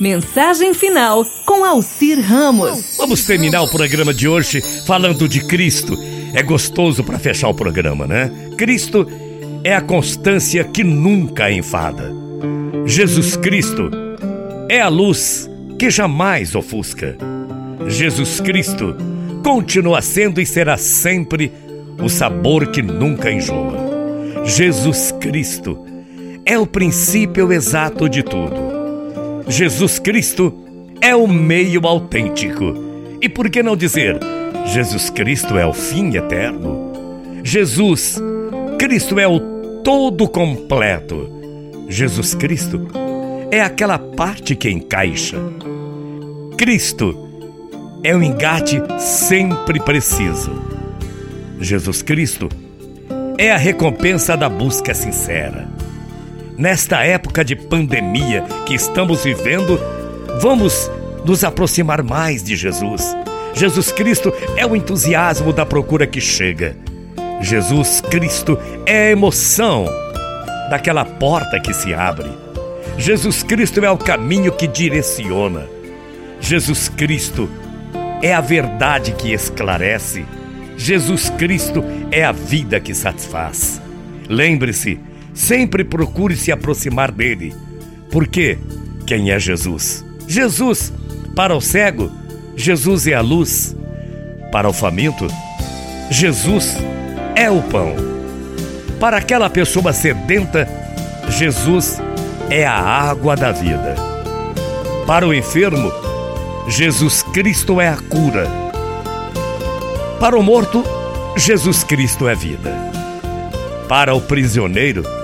Mensagem final com Alcir Ramos. Vamos terminar o programa de hoje falando de Cristo. É gostoso para fechar o programa, né? Cristo é a constância que nunca enfada. Jesus Cristo é a luz que jamais ofusca. Jesus Cristo continua sendo e será sempre o sabor que nunca enjoa. Jesus Cristo é o princípio exato de tudo. Jesus Cristo é o meio autêntico. E por que não dizer, Jesus Cristo é o fim eterno? Jesus Cristo é o todo completo. Jesus Cristo é aquela parte que encaixa. Cristo é o engate sempre preciso. Jesus Cristo é a recompensa da busca sincera. Nesta época de pandemia que estamos vivendo, vamos nos aproximar mais de Jesus. Jesus Cristo é o entusiasmo da procura que chega. Jesus Cristo é a emoção daquela porta que se abre. Jesus Cristo é o caminho que direciona. Jesus Cristo é a verdade que esclarece. Jesus Cristo é a vida que satisfaz. Lembre-se, sempre procure se aproximar dele. Porque quem é Jesus? Jesus, para o cego, Jesus é a luz. Para o faminto, Jesus é o pão. Para aquela pessoa sedenta, Jesus é a água da vida. Para o enfermo, Jesus Cristo é a cura. Para o morto, Jesus Cristo é vida. Para o prisioneiro,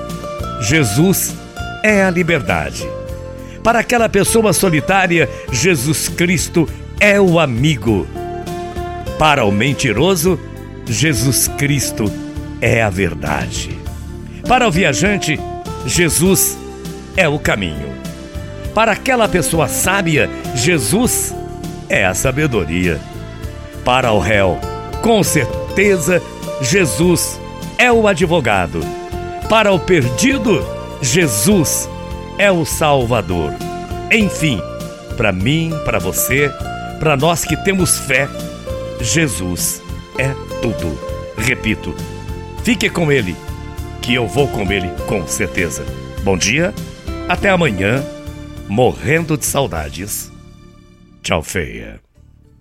Jesus é a liberdade. Para aquela pessoa solitária, Jesus Cristo é o amigo. Para o mentiroso, Jesus Cristo é a verdade. Para o viajante, Jesus é o caminho. Para aquela pessoa sábia, Jesus é a sabedoria. Para o réu, com certeza, Jesus é o advogado. Para o perdido, Jesus é o Salvador. Enfim, para mim, para você, para nós que temos fé, Jesus é tudo. Repito, fique com Ele, que eu vou com Ele com certeza. Bom dia, até amanhã, morrendo de saudades. Tchau, feia.